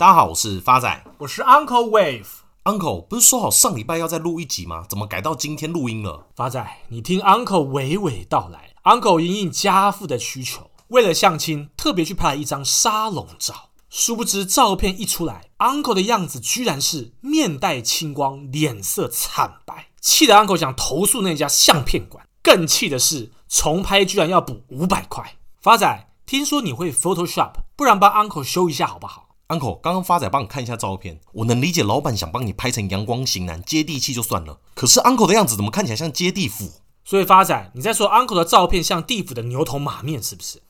大家好，我是发仔，我是 Uncle Wave。Uncle 不是说好上礼拜要再录一集吗？怎么改到今天录音了？发仔，你听 Uncle 娓娓道来。Uncle 因应家父的需求，为了相亲，特别去拍了一张沙龙照。殊不知照片一出来，Uncle 的样子居然是面带青光，脸色惨白，气得 Uncle 想投诉那家相片馆。更气的是，重拍居然要补五百块。发仔，听说你会 Photoshop，不然帮 Uncle 修一下好不好？Uncle，刚刚发仔帮你看一下照片，我能理解老板想帮你拍成阳光型男，接地气就算了。可是 Uncle 的样子怎么看起来像接地府？所以发仔，你在说 Uncle 的照片像地府的牛头马面是不是？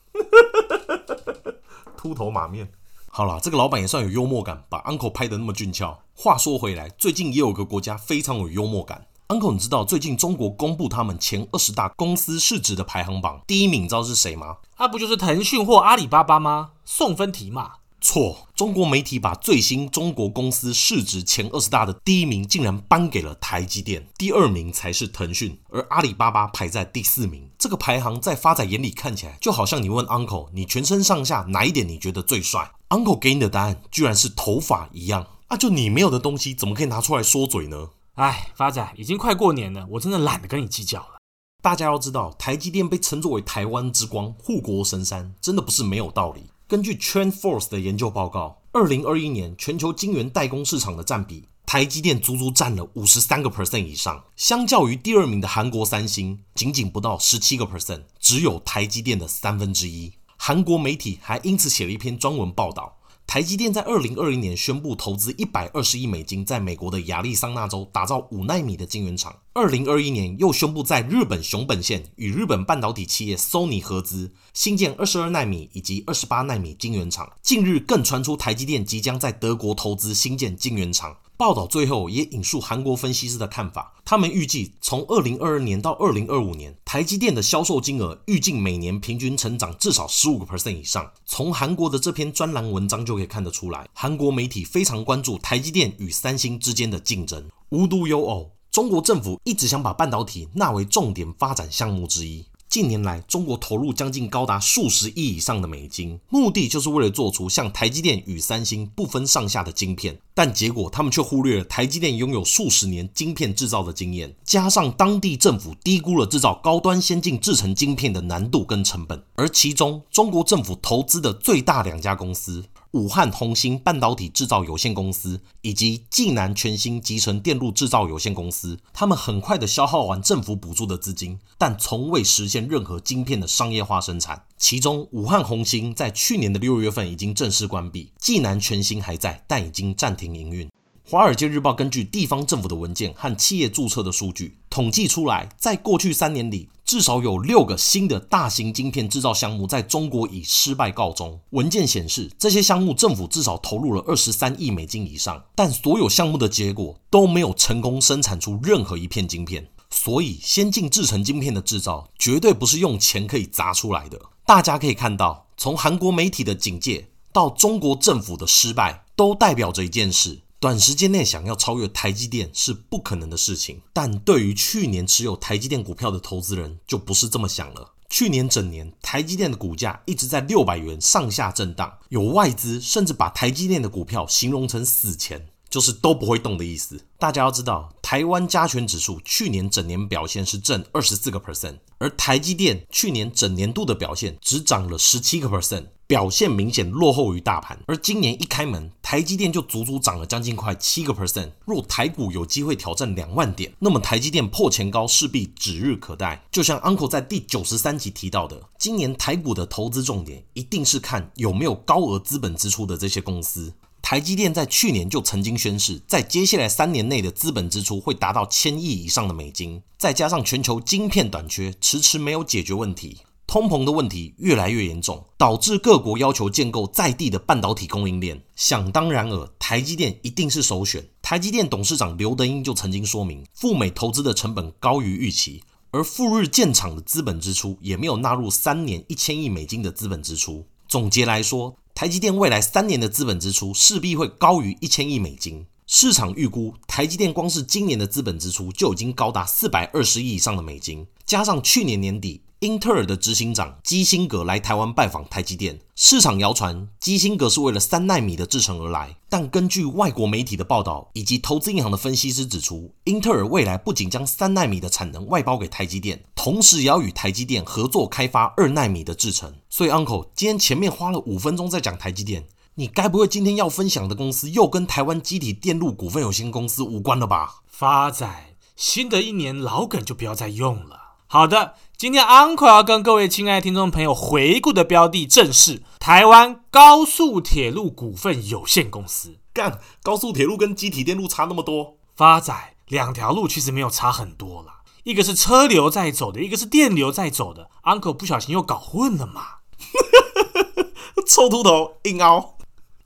秃头马面。好啦，这个老板也算有幽默感，把 Uncle 拍得那么俊俏。话说回来，最近也有个国家非常有幽默感。Uncle，你知道最近中国公布他们前二十大公司市值的排行榜，第一名你知道是谁吗？那、啊、不就是腾讯或阿里巴巴吗？送分题嘛。错，中国媒体把最新中国公司市值前二十大的第一名竟然颁给了台积电，第二名才是腾讯，而阿里巴巴排在第四名。这个排行在发仔眼里看起来，就好像你问 Uncle，你全身上下哪一点你觉得最帅？Uncle 给你的答案居然是头发一样啊！就你没有的东西，怎么可以拿出来说嘴呢？哎，发仔，已经快过年了，我真的懒得跟你计较了。大家要知道，台积电被称作为台湾之光、护国神山，真的不是没有道理。根据 TrendForce 的研究报告，二零二一年全球晶圆代工市场的占比，台积电足足占了五十三个 percent 以上，相较于第二名的韩国三星，仅仅不到十七个 percent，只有台积电的三分之一。韩国媒体还因此写了一篇专文报道。台积电在二零二零年宣布投资一百二十亿美金，在美国的亚利桑那州打造五纳米的晶圆厂。二零二一年又宣布在日本熊本县与日本半导体企业 Sony 合资，新建二十二奈米以及二十八奈米晶圆厂。近日更传出台积电即将在德国投资新建晶圆厂。报道最后也引述韩国分析师的看法，他们预计从二零二二年到二零二五年，台积电的销售金额预计每年平均成长至少十五个 percent 以上。从韩国的这篇专栏文章就可以看得出来，韩国媒体非常关注台积电与三星之间的竞争。无独有偶，中国政府一直想把半导体纳为重点发展项目之一。近年来，中国投入将近高达数十亿以上的美金，目的就是为了做出像台积电与三星不分上下的晶片。但结果，他们却忽略了台积电拥有数十年晶片制造的经验，加上当地政府低估了制造高端先进制程晶片的难度跟成本。而其中，中国政府投资的最大两家公司，武汉宏芯半导体制造有限公司以及济南全新集成电路制造有限公司，他们很快的消耗完政府补助的资金，但从未实现任何晶片的商业化生产。其中，武汉宏芯在去年的六月份已经正式关闭，济南全新还在，但已经暂停营运。华尔街日报根据地方政府的文件和企业注册的数据统计出来，在过去三年里，至少有六个新的大型晶片制造项目在中国以失败告终。文件显示，这些项目政府至少投入了二十三亿美金以上，但所有项目的结果都没有成功生产出任何一片晶片。所以，先进制程晶片的制造绝对不是用钱可以砸出来的。大家可以看到，从韩国媒体的警戒到中国政府的失败，都代表着一件事。短时间内想要超越台积电是不可能的事情，但对于去年持有台积电股票的投资人就不是这么想了。去年整年，台积电的股价一直在六百元上下震荡，有外资甚至把台积电的股票形容成死钱，就是都不会动的意思。大家要知道，台湾加权指数去年整年表现是正二十四个 percent，而台积电去年整年度的表现只涨了十七个 percent。表现明显落后于大盘，而今年一开门，台积电就足足涨了将近快七个 percent。若台股有机会挑战两万点，那么台积电破前高势必指日可待。就像 Uncle 在第九十三集提到的，今年台股的投资重点一定是看有没有高额资本支出的这些公司。台积电在去年就曾经宣示，在接下来三年内的资本支出会达到千亿以上的美金，再加上全球晶片短缺迟迟没有解决问题。通膨的问题越来越严重，导致各国要求建构在地的半导体供应链。想当然尔，台积电一定是首选。台积电董事长刘德英就曾经说明，赴美投资的成本高于预期，而赴日建厂的资本支出也没有纳入三年一千亿美金的资本支出。总结来说，台积电未来三年的资本支出势必会高于一千亿美金。市场预估，台积电光是今年的资本支出就已经高达四百二十亿以上的美金，加上去年年底。英特尔的执行长基辛格来台湾拜访台积电。市场谣传基辛格是为了三奈米的制程而来，但根据外国媒体的报道以及投资银行的分析师指出，英特尔未来不仅将三奈米的产能外包给台积电，同时也要与台积电合作开发二奈米的制程。所以，Uncle 今天前面花了五分钟在讲台积电，你该不会今天要分享的公司又跟台湾积体电路股份有限公司无关了吧？发仔，新的一年老梗就不要再用了。好的，今天 Uncle 要跟各位亲爱的听众朋友回顾的标的正是台湾高速铁路股份有限公司。干，高速铁路跟机体电路差那么多？发仔，两条路其实没有差很多啦，一个是车流在走的，一个是电流在走的。Uncle 不小心又搞混了嘛？臭秃头，硬凹。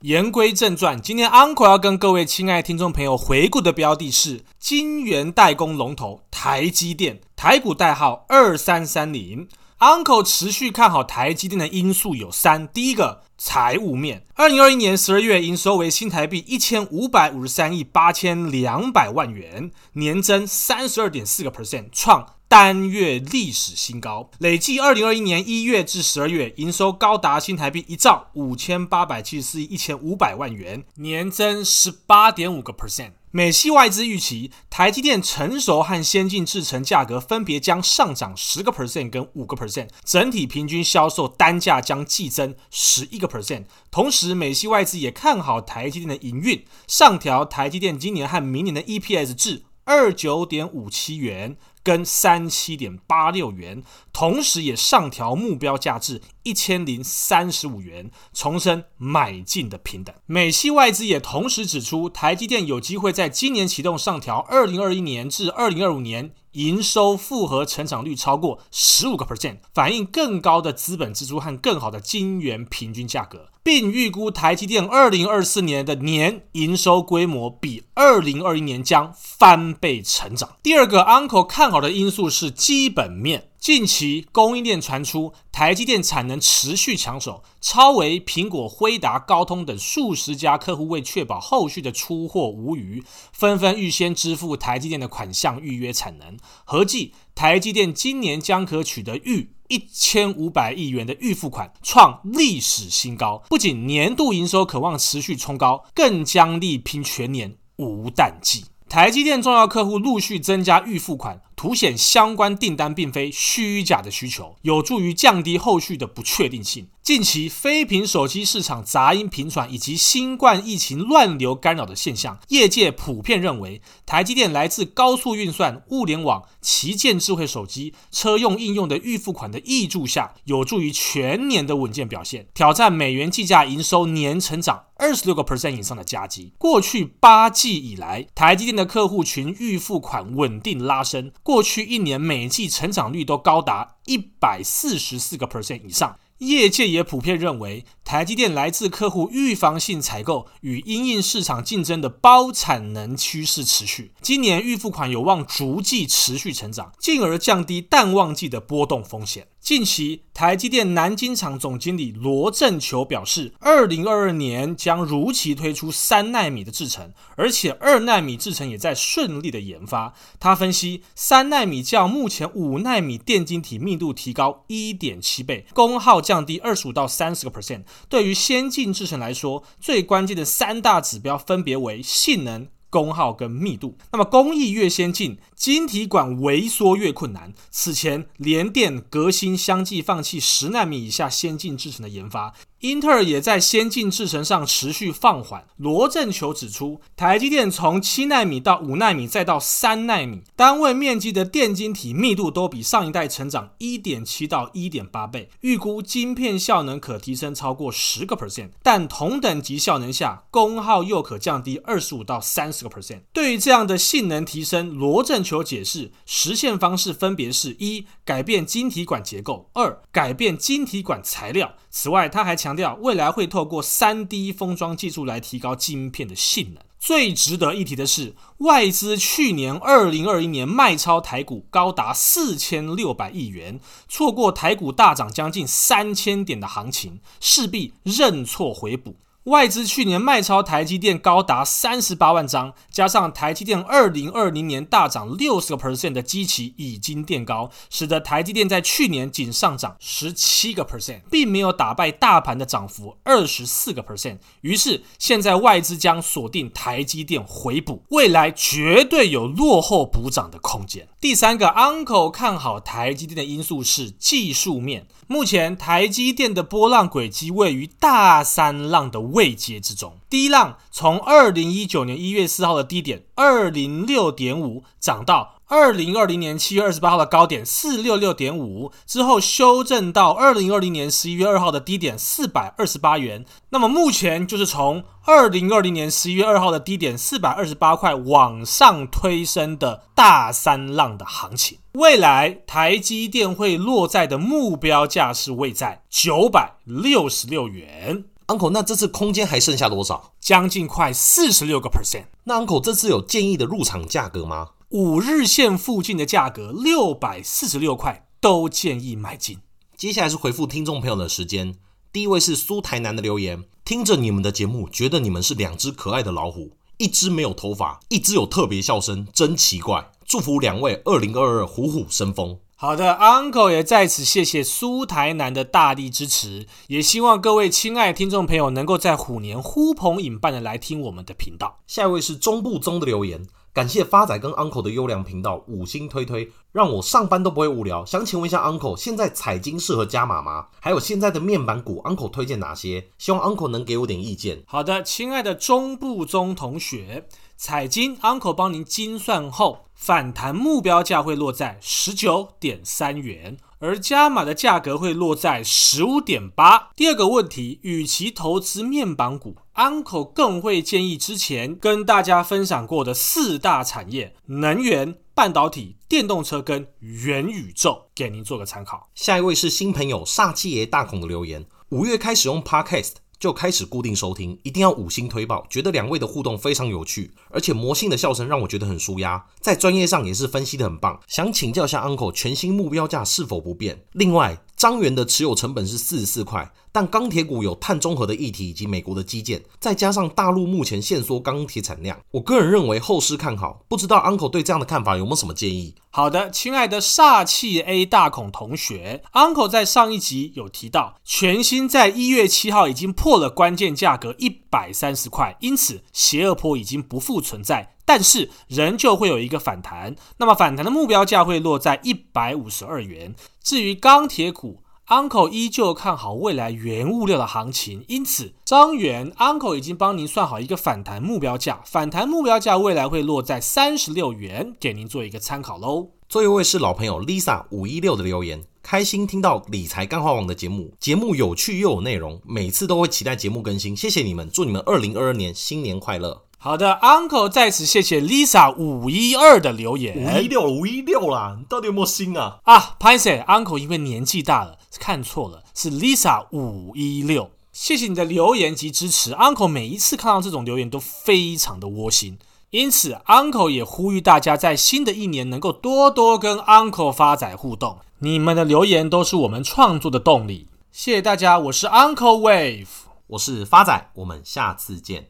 言归正传，今天 Uncle 要跟各位亲爱听众朋友回顾的标的是晶圆代工龙头台积电，台股代号二三三零。Uncle 持续看好台积电的因素有三：第一个，财务面，二零二一年十二月营收为新台币一千五百五十三亿八千两百万元，年增三十二点四个 percent，创。单月历史新高，累计二零二一年一月至十二月营收高达新台币一兆五千八百七十四亿一千五百万元，年增十八点五个 percent。美系外资预期，台积电成熟和先进制程价格分别将上涨十个 percent 跟五个 percent，整体平均销售单价将季增十一个 percent。同时，美系外资也看好台积电的营运，上调台积电今年和明年的 EPS 至二九点五七元。跟三七点八六元，同时也上调目标价至一千零三十五元，重申买进的平等。美系外资也同时指出，台积电有机会在今年启动上调二零二一年至二零二五年。营收复合成长率超过十五个 percent，反映更高的资本支出和更好的晶圆平均价格，并预估台积电二零二四年的年营收规模比二零二一年将翻倍成长。第二个 Uncle 看好的因素是基本面。近期供应链传出，台积电产能持续抢手，超微、苹果、辉达、高通等数十家客户为确保后续的出货无虞，纷纷预先支付台积电的款项预约产能。合计台积电今年将可取得逾一千五百亿元的预付款，创历史新高。不仅年度营收可望持续冲高，更将力拼全年无淡季。台积电重要客户陆续增加预付款。凸显相关订单并非虚假的需求，有助于降低后续的不确定性。近期非苹手机市场杂音频传，以及新冠疫情乱流干扰的现象，业界普遍认为，台积电来自高速运算、物联网、旗舰智慧手机、车用应用的预付款的挹注下，有助于全年的稳健表现，挑战美元计价营收年成长二十六个 percent 以上的加急。过去八季以来，台积电的客户群预付款稳定拉升。过去一年每季成长率都高达一百四十四个 percent 以上。业界也普遍认为，台积电来自客户预防性采购与因应市场竞争的包产能趋势持续，今年预付款有望逐季持续成长，进而降低淡旺季的波动风险。近期，台积电南京厂总经理罗振球表示，二零二二年将如期推出三纳米的制程，而且二纳米制程也在顺利的研发。他分析，三纳米较目前五纳米电晶体密度提高一点七倍，功耗降低二十五到三十个 percent。对于先进制程来说，最关键的三大指标分别为性能。功耗跟密度，那么工艺越先进，晶体管萎缩越困难。此前，联电、革新相继放弃十纳米以下先进制程的研发。英特尔也在先进制程上持续放缓。罗振球指出，台积电从七纳米到五纳米再到三纳米，单位面积的电晶体密度都比上一代成长一点七到一点八倍，预估晶片效能可提升超过十个 percent。但同等级效能下，功耗又可降低二十五到三十个 percent。对于这样的性能提升，罗振球解释，实现方式分别是：一、改变晶体管结构；二、改变晶体管材料。此外，他还强强调，未来会透过 3D 封装技术来提高晶片的性能。最值得一提的是，外资去年2021年卖超台股高达4600亿元，错过台股大涨将近三千点的行情，势必认错回补。外资去年卖超台积电高达三十八万张，加上台积电二零二零年大涨六十个 percent 的基期已经垫高，使得台积电在去年仅上涨十七个 percent，并没有打败大盘的涨幅二十四个 percent。于是现在外资将锁定台积电回补，未来绝对有落后补涨的空间。第三个，Uncle 看好台积电的因素是技术面。目前台积电的波浪轨迹位于大三浪的位阶之中，第一浪从二零一九年一月四号的低点二零六点五涨到。二零二零年七月二十八号的高点四六六点五之后修正到二零二零年十一月二号的低点四百二十八元，那么目前就是从二零二零年十一月二号的低点四百二十八块往上推升的大三浪的行情。未来台积电会落在的目标价是位在九百六十六元。Uncle，那这次空间还剩下多少？将近快四十六个 percent。那 Uncle 这次有建议的入场价格吗？五日线附近的价格六百四十六块，都建议买进。接下来是回复听众朋友的时间。第一位是苏台南的留言，听着你们的节目，觉得你们是两只可爱的老虎，一只没有头发，一只有特别笑声，真奇怪。祝福两位二零二二虎虎生风。好的，Uncle 也在此谢谢苏台南的大力支持，也希望各位亲爱的听众朋友能够在虎年呼朋引伴的来听我们的频道。下一位是中部中的留言。感谢发仔跟 Uncle 的优良频道，五星推推，让我上班都不会无聊。想请问一下 Uncle，现在彩金适合加码吗？还有现在的面板股，Uncle 推荐哪些？希望 Uncle 能给我点意见。好的，亲爱的中部中同学，彩金 Uncle 帮您精算后，反弹目标价会落在十九点三元。而加码的价格会落在十五点八。第二个问题，与其投资面板股，Uncle 更会建议之前跟大家分享过的四大产业：能源、半导体、电动车跟元宇宙，给您做个参考。下一位是新朋友煞气爷大孔的留言：五月开始用 Podcast。就开始固定收听，一定要五星推爆，觉得两位的互动非常有趣，而且魔性的笑声让我觉得很舒压，在专业上也是分析的很棒。想请教一下 Uncle，全新目标价是否不变？另外，张元的持有成本是四十四块，但钢铁股有碳中和的议题以及美国的基建，再加上大陆目前限缩钢铁产量，我个人认为后市看好。不知道 Uncle 对这样的看法有没有什么建议？好的，亲爱的煞气 A 大孔同学，Uncle 在上一集有提到，全新在一月七号已经破了关键价格一百三十块，因此邪恶波已经不复存在，但是仍旧会有一个反弹。那么反弹的目标价会落在一百五十二元。至于钢铁股，Uncle 依旧看好未来原物料的行情，因此张元 Uncle 已经帮您算好一个反弹目标价，反弹目标价未来会落在三十六元，给您做一个参考喽。最后一位是老朋友 Lisa 五一六的留言，开心听到理财干话王的节目，节目有趣又有内容，每次都会期待节目更新，谢谢你们，祝你们二零二二年新年快乐。好的，Uncle 在此谢谢 Lisa 五一二的留言，五一六五一六啦，你到底有没有心啊？啊，拍谢 Uncle 因为年纪大了，看错了，是 Lisa 五一六，谢谢你的留言及支持，Uncle 每一次看到这种留言都非常的窝心。因此，Uncle 也呼吁大家在新的一年能够多多跟 Uncle 发仔互动。你们的留言都是我们创作的动力。谢谢大家，我是 Uncle Wave，我是发仔，我们下次见。